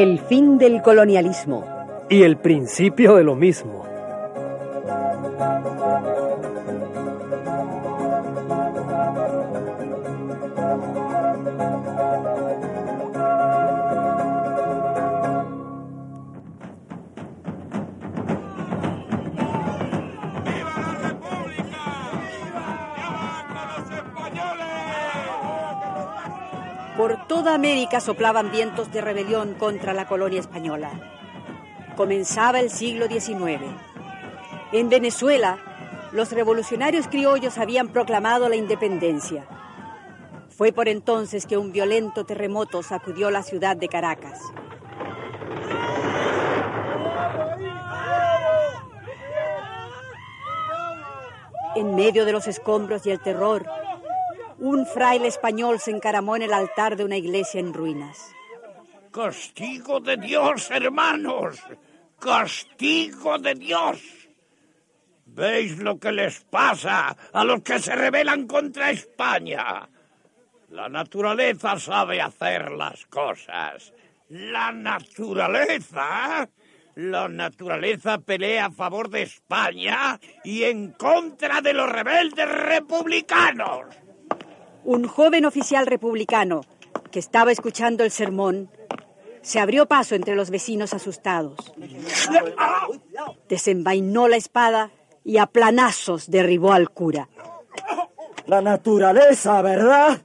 El fin del colonialismo. Y el principio de lo mismo. Toda América soplaban vientos de rebelión contra la colonia española. Comenzaba el siglo XIX. En Venezuela, los revolucionarios criollos habían proclamado la independencia. Fue por entonces que un violento terremoto sacudió la ciudad de Caracas. En medio de los escombros y el terror, un fraile español se encaramó en el altar de una iglesia en ruinas. Castigo de Dios, hermanos. Castigo de Dios. ¿Veis lo que les pasa a los que se rebelan contra España? La naturaleza sabe hacer las cosas. La naturaleza. La naturaleza pelea a favor de España y en contra de los rebeldes republicanos. Un joven oficial republicano que estaba escuchando el sermón se abrió paso entre los vecinos asustados. Desenvainó la espada y a planazos derribó al cura. La naturaleza, ¿verdad?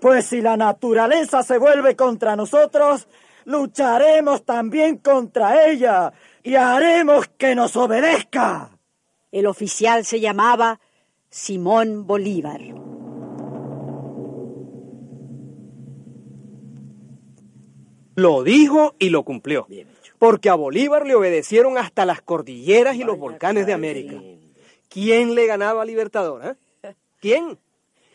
Pues si la naturaleza se vuelve contra nosotros, lucharemos también contra ella y haremos que nos obedezca. El oficial se llamaba Simón Bolívar. Lo dijo y lo cumplió. Porque a Bolívar le obedecieron hasta las cordilleras y los volcanes de América. ¿Quién le ganaba a Libertador? eh? ¿Quién?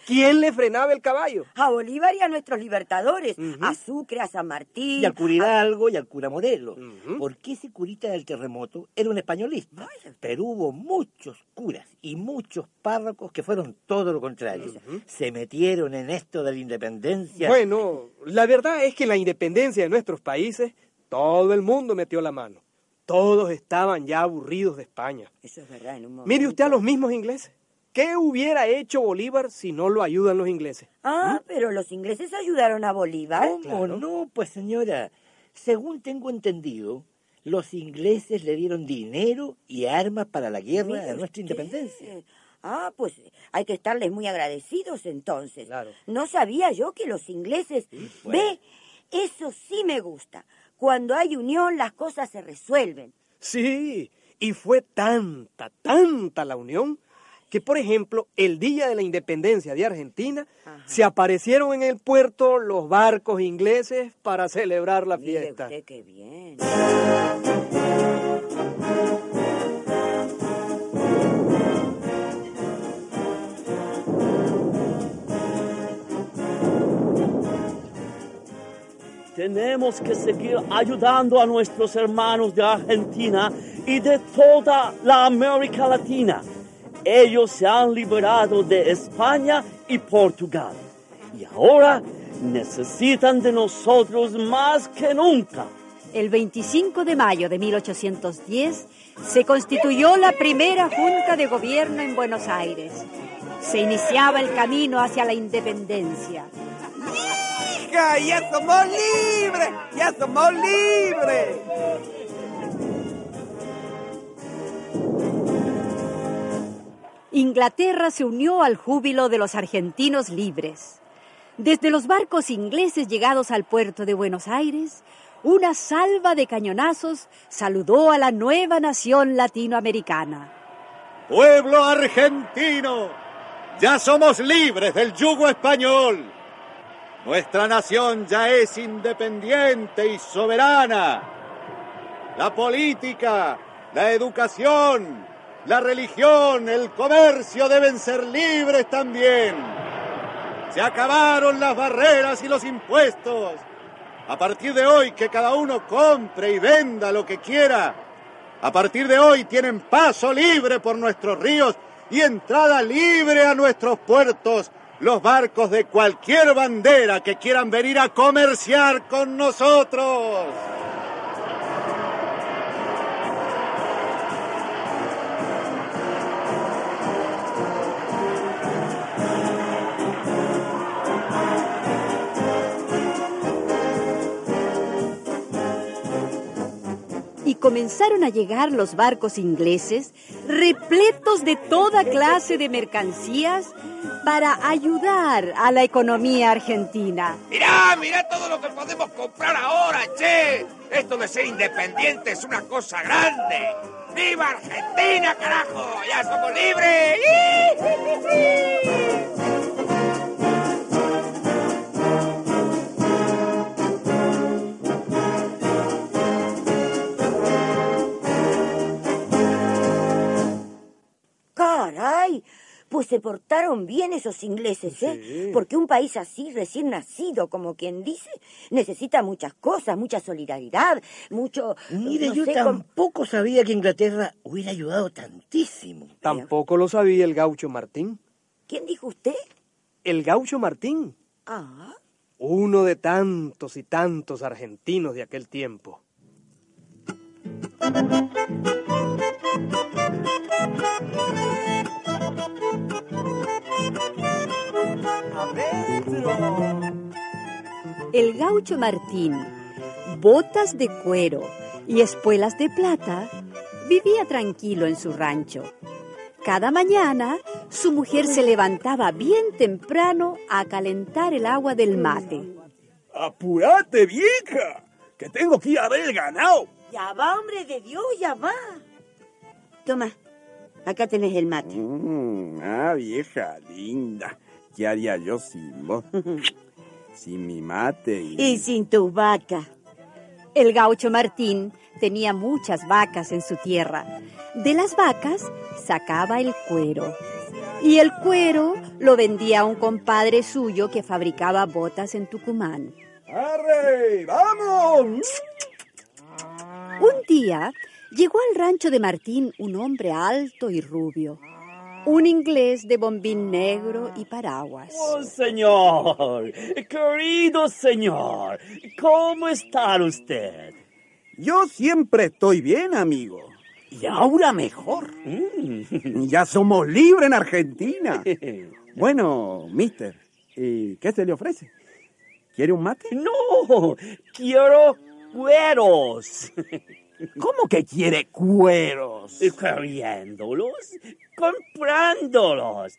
¿Quién le frenaba el caballo? A Bolívar y a nuestros libertadores, a Sucre, a San Martín. Y al cura Hidalgo y al cura Modelo. Porque ese curita del terremoto era un españolista. Pero hubo muchos curas y muchos párrocos que fueron todo lo contrario. Se metieron en esto de la independencia. Bueno, la verdad es que en la independencia de nuestros países, todo el mundo metió la mano. Todos estaban ya aburridos de España. Eso es verdad, en un momento. Mire usted a los mismos ingleses. ¿Qué hubiera hecho Bolívar si no lo ayudan los ingleses? Ah, pero los ingleses ayudaron a Bolívar. ¿Cómo no? Pues señora, según tengo entendido, los ingleses le dieron dinero y armas para la guerra de nuestra independencia. Ah, pues hay que estarles muy agradecidos entonces. Claro. No sabía yo que los ingleses... Ve, eso sí me gusta. Cuando hay unión las cosas se resuelven. Sí, y fue tanta, tanta la unión que, por ejemplo, el día de la independencia de Argentina, se aparecieron en el puerto los barcos ingleses para celebrar la Mire fiesta. usted qué bien. Tenemos que seguir ayudando a nuestros hermanos de Argentina y de toda la América Latina. Ellos se han liberado de España y Portugal y ahora necesitan de nosotros más que nunca. El 25 de mayo de 1810 se constituyó la primera Junta de Gobierno en Buenos Aires. Se iniciaba el camino hacia la independencia. ¡Hija! ¡Ya somos libres! ¡Ya somos libres! Inglaterra se unió al júbilo de los argentinos libres. Desde los barcos ingleses llegados al puerto de Buenos Aires, una salva de cañonazos saludó a la nueva nación latinoamericana. Pueblo argentino, ya somos libres del yugo español. Nuestra nación ya es independiente y soberana. la política, la educación, la religión, el comercio deben ser libres también. Se acabaron las barreras y los impuestos. A partir de hoy que cada uno compre y venda lo que quiera. A partir de hoy tienen paso libre por nuestros ríos y entrada libre a nuestros puertos los barcos de cualquier bandera que quieran venir a comerciar con nosotros. Comenzaron a llegar los barcos ingleses repletos de toda clase de mercancías para ayudar a la economía argentina. Mirá, mirá todo lo que podemos comprar ahora, che. Esto de ser independiente es una cosa grande. ¡Viva Argentina, carajo! ¡Ya somos libres! Caray, pues se portaron bien esos ingleses, ¿eh? Porque un país así, recién nacido, como quien dice, necesita muchas cosas, mucha solidaridad, mucho... Mire, no yo sé, tampoco sabía que Inglaterra hubiera ayudado tantísimo. Tampoco lo sabía el gaucho Martín. ¿Quién dijo usted? El gaucho Martín, Ah, uno de tantos y tantos argentinos de aquel tiempo. El gaucho Martín, botas de cuero y espuelas de plata, vivía tranquilo en su rancho. Cada mañana su mujer se levantaba bien temprano a calentar el agua del mate. ¡Apurate, vieja! Que tengo que ir a ver el ganado. ya va, hombre de Dios, ya va. Toma, acá tenés el mate. Mm, ah, vieja linda. ¿Qué haría yo sin vos? sin mi mate y... Y sin tus vacas. El gaucho Martín tenía muchas vacas en su tierra. De las vacas sacaba el cuero. Y el cuero lo vendía a un compadre suyo que fabricaba botas en Tucumán. ¡Arre! ¡Vamos! Un día llegó al rancho de Martín un hombre alto y rubio. Un inglés de bombín negro y paraguas. Oh, señor, querido señor, ¿cómo está usted? Yo siempre estoy bien, amigo. Y ahora mejor. Mm. Ya somos libres en Argentina. Bueno, mister, ¿y qué se le ofrece? ¿Quiere un mate? No, quiero cueros. ¿Cómo que quiere cueros? Queriéndolos, comprándolos.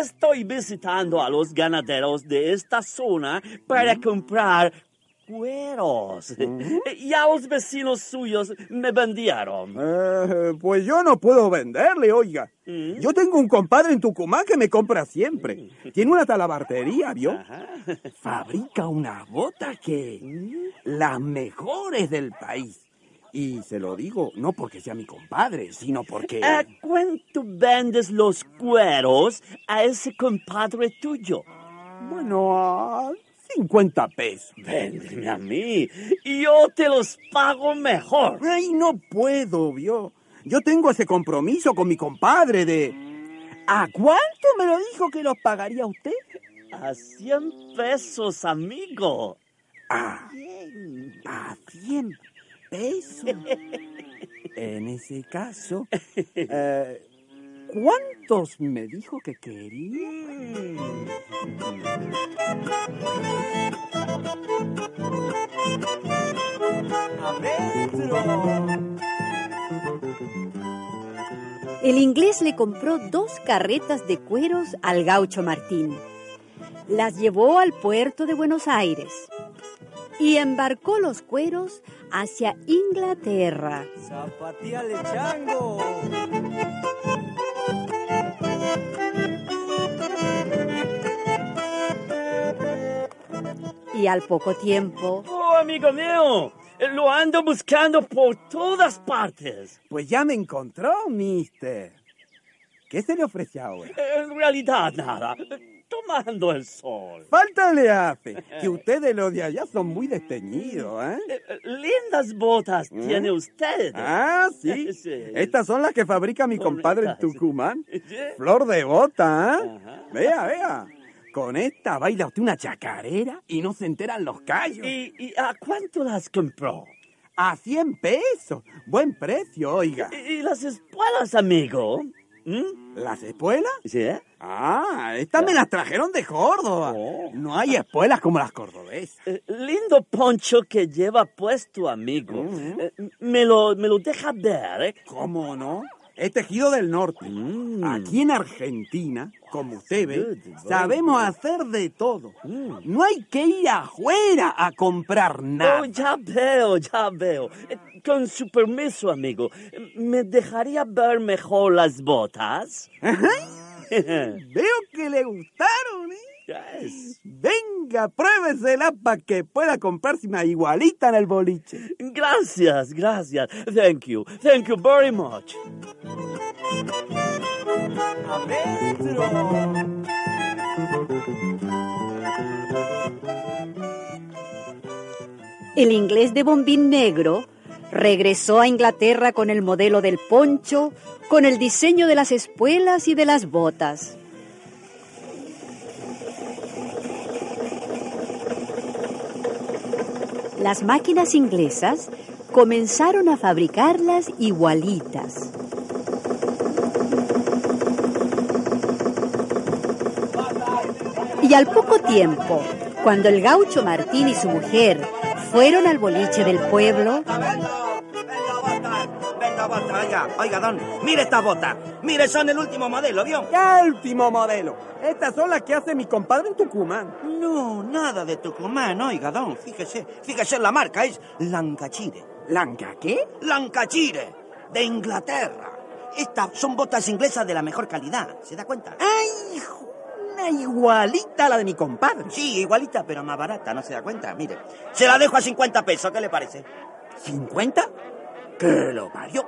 Estoy visitando a los ganaderos de esta zona para comprar cueros. Ya los vecinos suyos me vendieron. Eh, pues yo no puedo venderle, oiga. ¿Mm? Yo tengo un compadre en Tucumán que me compra siempre. Tiene una talabartería, ¿vio? Ajá. Fabrica unas botas que... las mejores del país. Y se lo digo no porque sea mi compadre, sino porque... ¿A cuánto vendes los cueros a ese compadre tuyo? Bueno, a 50 pesos. Véndeme a mí y yo te los pago mejor. Ay, no puedo, vio. Yo tengo ese compromiso con mi compadre de... ¿A cuánto me lo dijo que los pagaría usted? A 100 pesos, amigo. A, a 100 pesos. En ese caso, eh, ¿cuántos me dijo que quería? El inglés le compró dos carretas de cueros al gaucho Martín. Las llevó al puerto de Buenos Aires y embarcó los cueros hacia Inglaterra. ¡Zapateale, chango! Y al poco tiempo, Oh, amigo mío, Lo ando buscando por todas partes. Pues ya me encontró, mister. ¿Qué se le ofrece ahora? En realidad nada. Tomando el sol. Falta le hace, que ustedes los de allá son muy desteñidos, ¿eh? Eh, Lindas botas tiene usted. Ah, sí. Sí. Estas son las que fabrica mi compadre en. Tucumán. Sí. Flor de bota, ¿eh? Ajá. Vea, vea. Con esta baila usted una chacarera y no se enteran los callos. ¿Y, y a cuánto las compró? A 100 pesos. Buen precio, oiga. ¿Y, y las espuelas, amigo? ¿Mm? ¿Las espuelas? ¿Sí? Eh? Ah, estas me las trajeron de Córdoba. Oh. No hay espuelas como las cordobesas. Eh, lindo poncho que lleva puesto, amigo. Ujú. Eh, me, lo, me lo deja ver, ¿eh? ¿Cómo no? Es tejido del norte. Mm. Aquí en Argentina, como usted ve, sabemos hacer de todo. Mm. No hay que ir afuera a comprar nada. Oh, ya veo, ya veo. Eh, Con su permiso, amigo, eh, ¿me dejaría ver mejor las botas? Veo que le gustaron, ¿eh? Yes. Venga, pruébesela para que pueda comprarse una igualita en el boliche. Gracias, gracias. Thank you, thank you very much. El inglés de bombín negro regresó a Inglaterra con el modelo del poncho, con el diseño de las espuelas y de las botas. Las máquinas inglesas comenzaron a fabricarlas igualitas. Y al poco tiempo, cuando el gaucho Martín y su mujer fueron al boliche del pueblo, oiga, oiga, don, mire estas botas, mire, son el último modelo, ¿vio? ¡Qué último modelo! Estas son las que hace mi compadre en Tucumán. No, nada de Tucumán, oiga, don, fíjese, fíjese la marca, es Lancachire. ¿Lanca qué? Lancachire, de Inglaterra. Estas son botas inglesas de la mejor calidad, ¿se da cuenta? ¡Ay, hijo! Una igualita a la de mi compadre. Sí, igualita, pero más barata, ¿no se da cuenta? Mire, se la dejo a 50 pesos, ¿qué le parece? ¿50? ¡Que lo parió!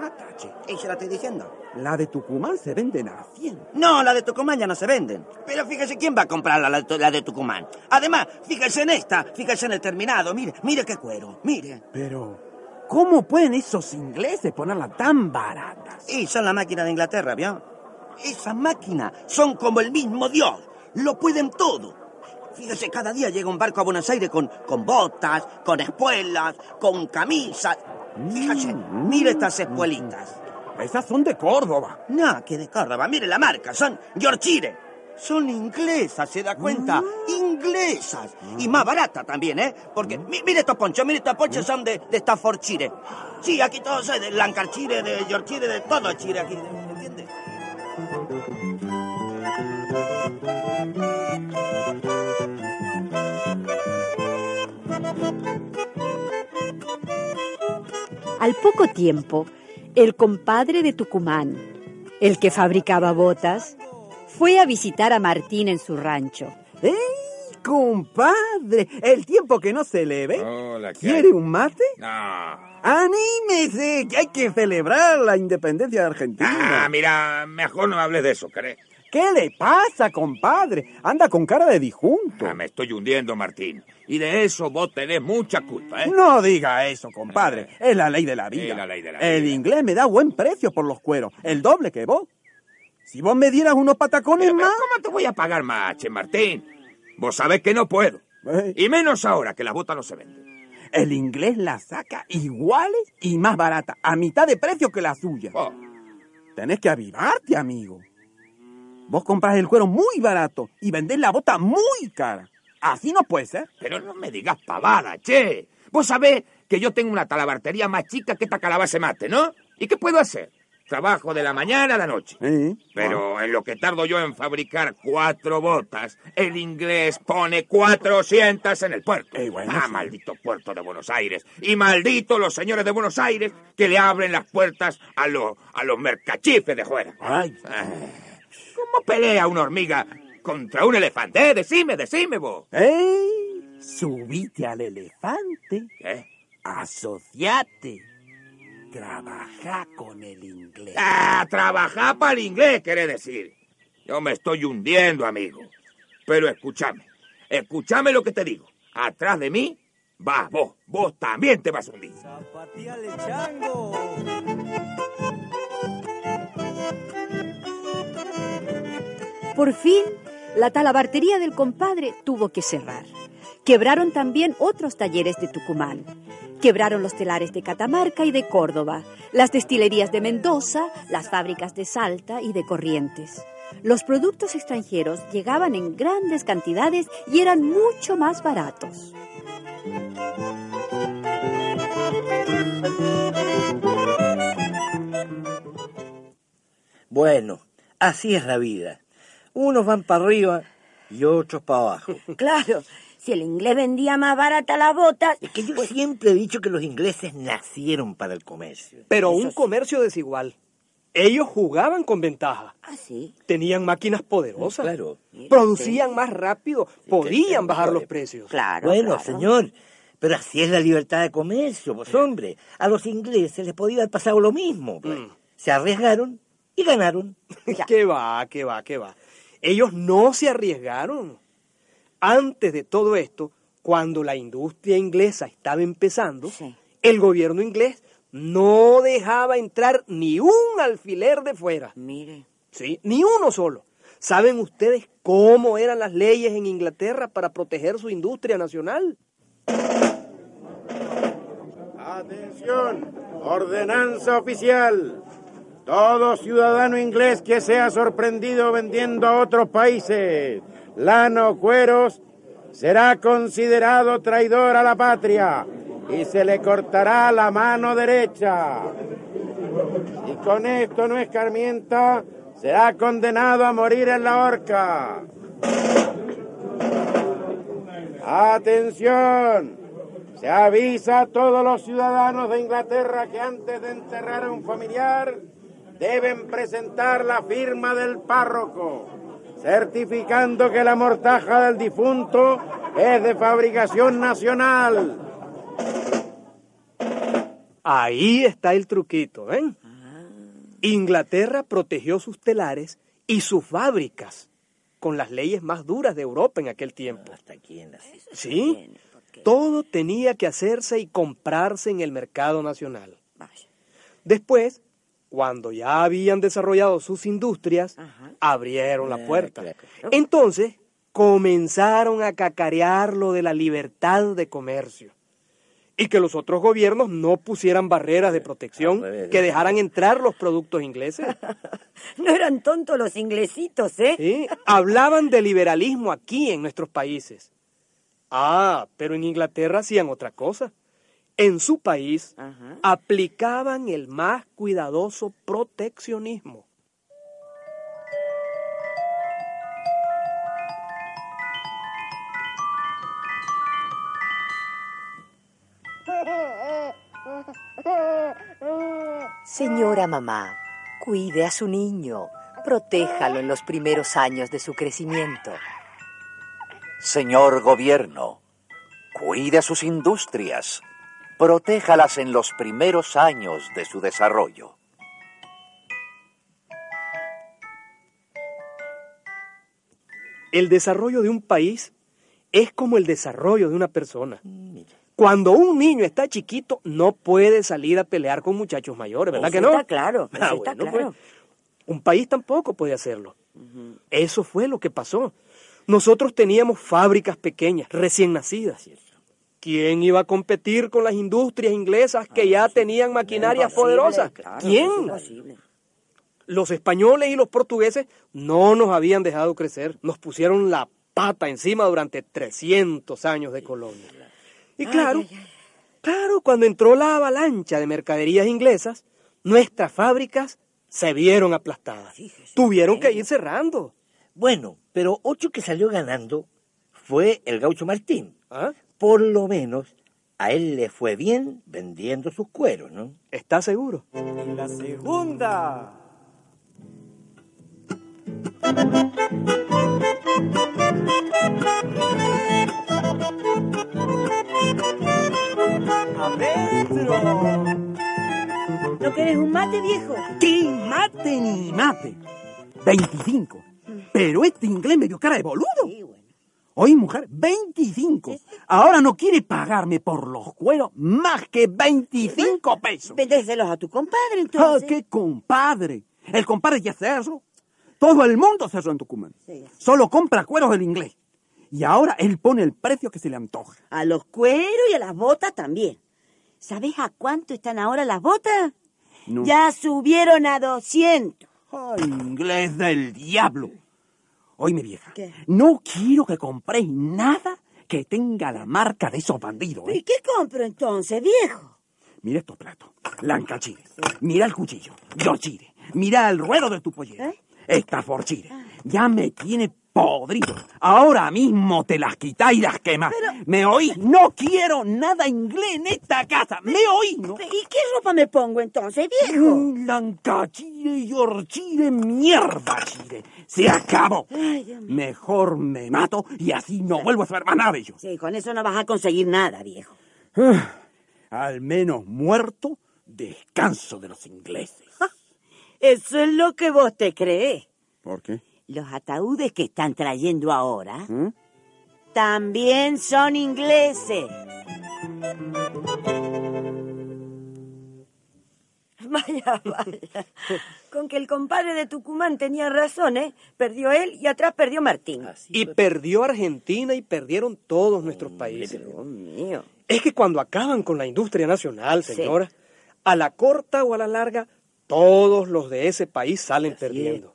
Barata, che. ¿Y se la estoy diciendo? La de Tucumán se venden a 100. No, la de Tucumán ya no se venden. Pero fíjese, ¿quién va a comprar la, la- la de Tucumán? Además, fíjese en esta, fíjese en el terminado, mire, mire qué cuero, mire. Pero, ¿cómo pueden esos ingleses ponerla tan barata? Y son la máquina de Inglaterra, ¿vio? Esas máquinas son como el mismo Dios, lo pueden todo. Fíjese, cada día llega un barco a Buenos Aires con, con botas, con espuelas, con camisas. Fíjese, mire estas espuelitas. Esas son de Córdoba. No, que de Córdoba, mire la marca, son Yorkshire. Son inglesas, ¿se da cuenta? Inglesas. Y más baratas también, ¿eh? Porque, mi- mire estos ponchos, mire estos ponchos son de, de Staffordshire. Sí, aquí todos es de Lancashire, de Yorkshire, de todo Chile aquí, ¿entiendes? Al poco tiempo, el compadre de Tucumán, el que fabricaba botas, fue a visitar a Martín en su rancho. ¡Ey, compadre! El tiempo que no se le ve. Hola, ¿qué ¿Quiere hay? un mate? No. ¡Anímese! Que hay que celebrar la independencia de Argentina. Ah, mira, mejor no hables de eso, ¿crees? ¿Qué le pasa, compadre? Anda con cara de disjunto. Ah, me estoy hundiendo, Martín. Y de eso vos tenés mucha culpa, ¿eh? No diga eso, compadre. Es la ley de la vida. Es la ley de la El vida. inglés me da buen precio por los cueros, el doble que vos. Si vos me dieras unos patacones Pero, pero, más... ¿Cómo te voy a pagar más, che, Martín? Vos sabés que no puedo. Eh, Y menos ahora que las botas no se venden. El inglés las saca iguales y más baratas, a mitad de precio que la suya. Oh, Tenés que avivarte, amigo. Vos compras el cuero muy barato y vendés la bota muy cara. Así no puede ser. pero no me digas pavada, che. Vos sabés que yo tengo una talabartería más chica que esta calabaza mate, ¿no? ¿Y qué puedo hacer? Trabajo de la mañana a la noche. Pero en lo que tardo yo en fabricar cuatro botas, el inglés pone 400 en el puerto. Eh, bueno, ah, sí. maldito puerto de Buenos Aires. Y maldito los señores de Buenos Aires que le abren las puertas a, los a los mercachifes de fuera. Ay, Ah, ¿Cómo pelea una hormiga contra un elefante? Eh, decime, decime vos. ¡Ey! subite al elefante, ¿Qué? asociate, trabaja con el inglés. Ah, trabajar para el inglés, quiere decir. Yo me estoy hundiendo, amigo. Pero escúchame, escúchame lo que te digo. Atrás de mí, vas vos, vos también te vas a hundir. Zapateale, chango. Por fin, la talabartería del compadre tuvo que cerrar. Quebraron también otros talleres de Tucumán. Quebraron los telares de Catamarca y de Córdoba, las destilerías de Mendoza, las fábricas de Salta y de Corrientes. Los productos extranjeros llegaban en grandes cantidades y eran mucho más baratos. Bueno, así es la vida. Unos van para arriba y otros para abajo. Claro, si el inglés vendía más barata las botas, Es que yo siempre he dicho que los ingleses nacieron para el comercio. Pero Eso un sí. comercio desigual. Ellos jugaban con ventaja. ah, sí. Tenían máquinas poderosas. Claro. Producían más rápido. Podían bajar los precios. Claro. Bueno, claro. señor, pero así es la libertad de comercio, pues hombre. A los ingleses les podía haber pasado lo mismo. pues. Mm. Se arriesgaron y ganaron. ¿Qué va, qué va, qué va? Ellos no se arriesgaron. Antes de todo esto, cuando la industria inglesa estaba empezando, Sí. el gobierno inglés no dejaba entrar ni un alfiler de fuera. Mire. Sí, ni uno solo. ¿Saben ustedes cómo eran las leyes en Inglaterra para proteger su industria nacional? Atención, ordenanza oficial. Todo ciudadano inglés que sea sorprendido vendiendo a otros países lana o cueros será considerado traidor a la patria y se le cortará la mano derecha. Y con esto no escarmienta, será condenado a morir en la horca. Atención. Se avisa a todos los ciudadanos de Inglaterra que antes de enterrar a un familiar deben presentar la firma del párroco, certificando que la mortaja del difunto es de fabricación nacional. Ahí está el truquito, ¿ven? Inglaterra protegió sus telares y sus fábricas con las leyes más duras de Europa en aquel tiempo. Hasta aquí en la... Sí, todo tenía que hacerse y comprarse en el mercado nacional. Vaya. Después, cuando ya habían desarrollado sus industrias, Ajá. abrieron la puerta. Entonces, comenzaron a cacarear lo de la libertad de comercio. Y que los otros gobiernos no pusieran barreras de protección que dejaran entrar los productos ingleses. No eran tontos los inglesitos, ¿eh? ¿sí? Hablaban de liberalismo aquí en nuestros países. Ah, pero en Inglaterra hacían otra cosa. En su país Ajá. aplicaban el más cuidadoso proteccionismo. Señora mamá, cuide a su niño, protéjalo en los primeros años de su crecimiento. Señor gobierno, cuide a sus industrias, protéjalas en los primeros años de su desarrollo. El desarrollo de un país es como el desarrollo de una persona. Cuando un niño está chiquito, no puede salir a pelear con muchachos mayores, ¿verdad que no? Está claro, Ah, eso está bueno, claro. pues, un país tampoco puede hacerlo. Eso fue lo que pasó. Nosotros teníamos fábricas pequeñas, recién nacidas. ¿Quién iba a competir con las industrias inglesas que ya tenían maquinarias poderosas? ¿Quién? Los españoles y los portugueses no nos habían dejado crecer, nos pusieron la pata encima durante 300 años de colonia. Y claro, claro, cuando entró la avalancha de mercaderías inglesas, nuestras fábricas se vieron aplastadas. Tuvieron que ir cerrando. Bueno, pero otro que salió ganando fue el gaucho Martín. ¿Ah? Por lo menos a él le fue bien vendiendo sus cueros, ¿no? ¿Estás seguro? Y la segunda. adentro. ¿No querés un mate, viejo? ¿Qué mate ni mate? 25. Pero este inglés me dio cara de boludo. Oye, mujer, 25. Ahora no quiere pagarme por los cueros más que 25 pesos. Vendéselos a tu compadre, Ah, entonces. qué compadre. El compadre ya cerró. Todo el mundo cerró en Tucumán. Solo compra cueros del inglés. Y ahora él pone el precio que se le antoja. A los cueros y a las botas también. ¿Sabés a cuánto están ahora las botas? No. Ya subieron a 200. Ay, inglés del diablo. Oíme, vieja. ¿Qué? No quiero que compréis nada que tenga la marca de esos bandidos. ¿eh? ¿Y qué compro entonces, viejo? Mira estos platos. Lancachires. Mira el cuchillo. Yochire. Mira el ruedo de tu pollera. ¿Eh? Esta forchire. Ya me tiene podrido. Ahora mismo te las quitáis y las quemas. ¿Me oís? No quiero nada inglés en esta casa. ¿Me oís? No? ¿Y qué ropa me pongo entonces, viejo? Mm, Lancachire, yorchire, mierda, chire. Se acabó. Ay. Mejor me mato y así no vuelvo a saber más nada de ellos. Sí, con eso no vas a conseguir nada, viejo. Ah, Al menos muerto, descanso de los ingleses. Eso es lo que vos te crees. ¿Por qué? Los ataúdes que están trayendo ahora ¿Mm? también son ingleses. Vaya, vaya. Con que el compadre de Tucumán tenía razón, ¿eh? Perdió él y atrás perdió Martín. Y perdió Argentina y perdieron todos nuestros países. Dios mío. Es que cuando acaban con la industria nacional, Sí. señora, a la corta o a la larga, todos los de ese país salen perdiendo.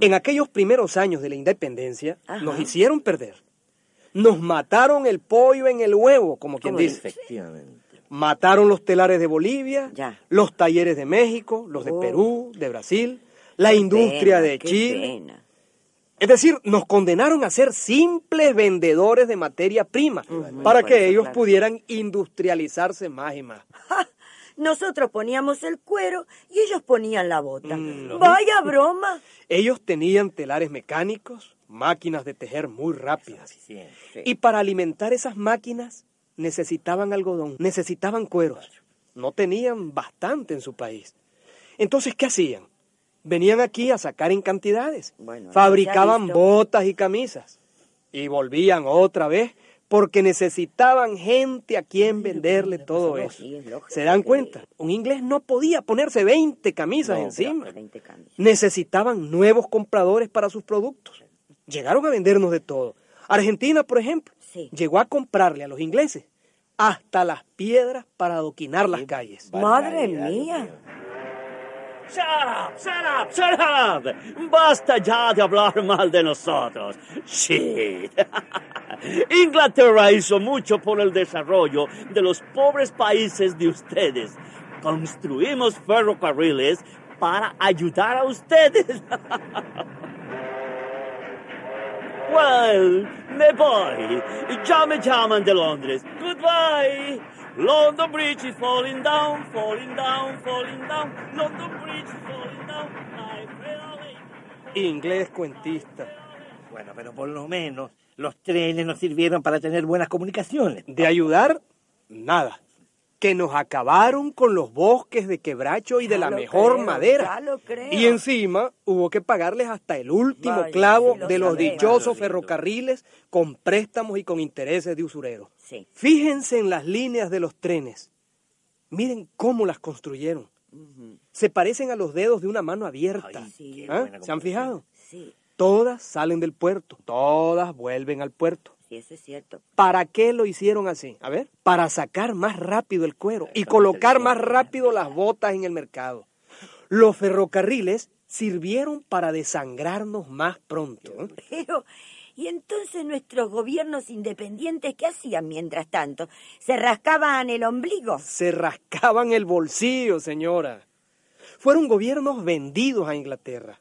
En aquellos primeros años de la independencia, Ajá. nos hicieron perder. Nos mataron el pollo en el huevo, como quien ¿Cómo dice. Efectivamente. Mataron los telares de Bolivia, Ya. los talleres de México, los de Oh. Perú, de Brasil, la Qué industria pena, de Chile. pena. Es decir, nos condenaron a ser simples vendedores de materia prima para que ellos pudieran industrializarse más y más. Nosotros poníamos el cuero y ellos ponían la bota. Mm, Vaya broma. Ellos tenían telares mecánicos, máquinas de tejer muy rápidas. Sí, sí. Y para alimentar esas máquinas necesitaban algodón, necesitaban cueros. No tenían bastante en su país. Entonces, ¿qué hacían? Venían aquí a sacar en cantidades. Bueno, Fabricaban botas y camisas. Y volvían otra vez porque necesitaban gente a quien venderle todo eso. ¿Se dan cuenta? Un inglés no podía ponerse 20 camisas No, encima. pero 20 camisas. Necesitaban nuevos compradores para sus productos. Llegaron a vendernos de todo. Argentina, por ejemplo, Sí. llegó a comprarle a los ingleses hasta las piedras para adoquinar las calles. Madre mía. Shut up, shut up, shut up. Basta ya de hablar mal de nosotros. Shit. Inglaterra hizo mucho por el desarrollo de los pobres países de ustedes. Construimos ferrocarriles para ayudar a ustedes. Well, me voy. Ya me llaman de Londres. Goodbye. London Bridge is falling down, falling down, falling down. London Bridge is falling down. Inglés cuentista. Bueno, pero por lo menos los trenes nos sirvieron para tener buenas comunicaciones. De ayudar, nada. Que nos acabaron con los bosques de quebracho y de la lo mejor creo, madera. ya lo creo. Y encima hubo que pagarles hasta el último Vaya, clavo lo de los sabemos. dichosos ferrocarriles con préstamos y con intereses de usureros. Sí. Fíjense en las líneas de los trenes. Miren cómo las construyeron. Se parecen a los dedos de una mano abierta. Ay, sí, qué ¿Ah? ¿Se han fijado? Sí, Todas salen del puerto, todas vuelven al puerto. Sí, eso es cierto. ¿Para qué lo hicieron así? A ver, para sacar más rápido el cuero y colocar más rápido las botas en el mercado. Los ferrocarriles sirvieron para desangrarnos más pronto. ¿eh? Pero, ¿y entonces nuestros gobiernos independientes qué hacían mientras tanto? ¿Se rascaban el ombligo? Se rascaban el bolsillo, señora. Fueron gobiernos vendidos a Inglaterra.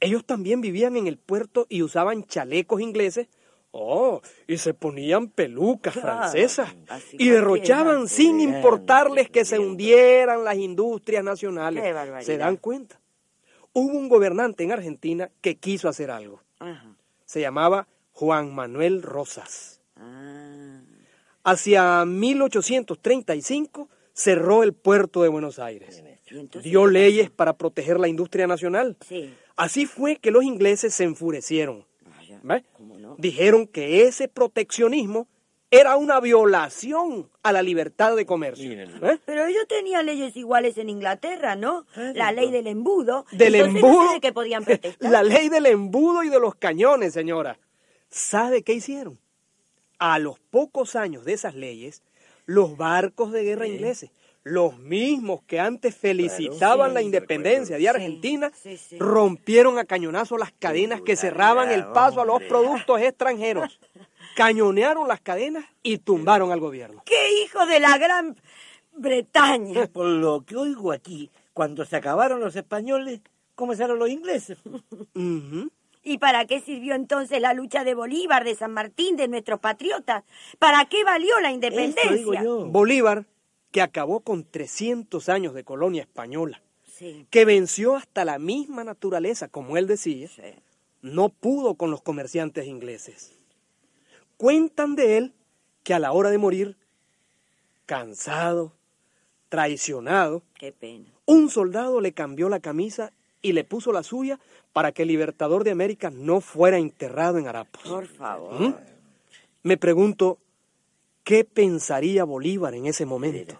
Ellos también vivían en el puerto y usaban chalecos ingleses. Oh, y se ponían pelucas Claro, francesas. Y derrochaban sin Bien, importarles que se hundieran las industrias nacionales. ¿Se dan cuenta? Hubo un gobernante en Argentina que quiso hacer algo. Ajá. Se llamaba Juan Manuel Rosas. Ah, Hacia 1835 cerró el puerto de Buenos Aires. Dio leyes para proteger la industria nacional. Sí. Así fue que los ingleses se enfurecieron. ¿Ve? Dijeron que ese proteccionismo era una violación a la libertad de comercio. ¿Eh? Pero ellos tenían leyes iguales en Inglaterra, ¿no? La ley del embudo. Del Entonces, embudo. ¿ustedes qué podían protestar? La ley del embudo y de los cañones, señora. ¿Sabe qué hicieron? A los pocos años de esas leyes, los barcos de guerra ingleses, los mismos que antes felicitaban sí, la independencia de Argentina, sí, sí. rompieron a cañonazo las cadenas que cerraban el paso a los productos extranjeros. Cañonearon las cadenas y tumbaron al gobierno. ¡Qué hijo de la gran Bretaña! Por lo que oigo aquí, cuando se acabaron los españoles, comenzaron los ingleses. ¿Y para qué sirvió entonces la lucha de Bolívar, de San Martín, de nuestros patriotas? ¿Para qué valió la independencia? Bolívar, que acabó con 300 años de colonia española, Sí. que venció hasta la misma naturaleza, como él decía, no pudo con los comerciantes ingleses. Cuentan de él que a la hora de morir, cansado, traicionado, Qué pena. un soldado le cambió la camisa y le puso la suya para que el libertador de América no fuera enterrado en harapos. Por favor. ¿Mm? Me pregunto, ¿qué pensaría Bolívar en ese momento?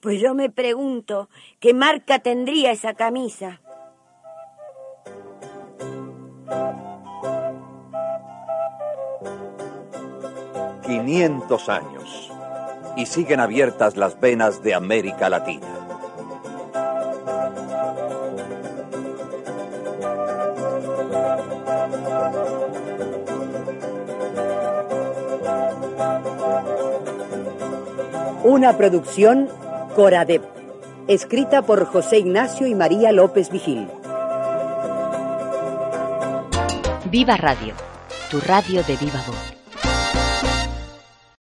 Pues yo me pregunto, ¿qué marca tendría esa camisa? Quinientos años. Y siguen abiertas las venas de América Latina. Una producción Coradep, escrita por José Ignacio y María López Vigil. Viva Radio, tu radio de viva voz.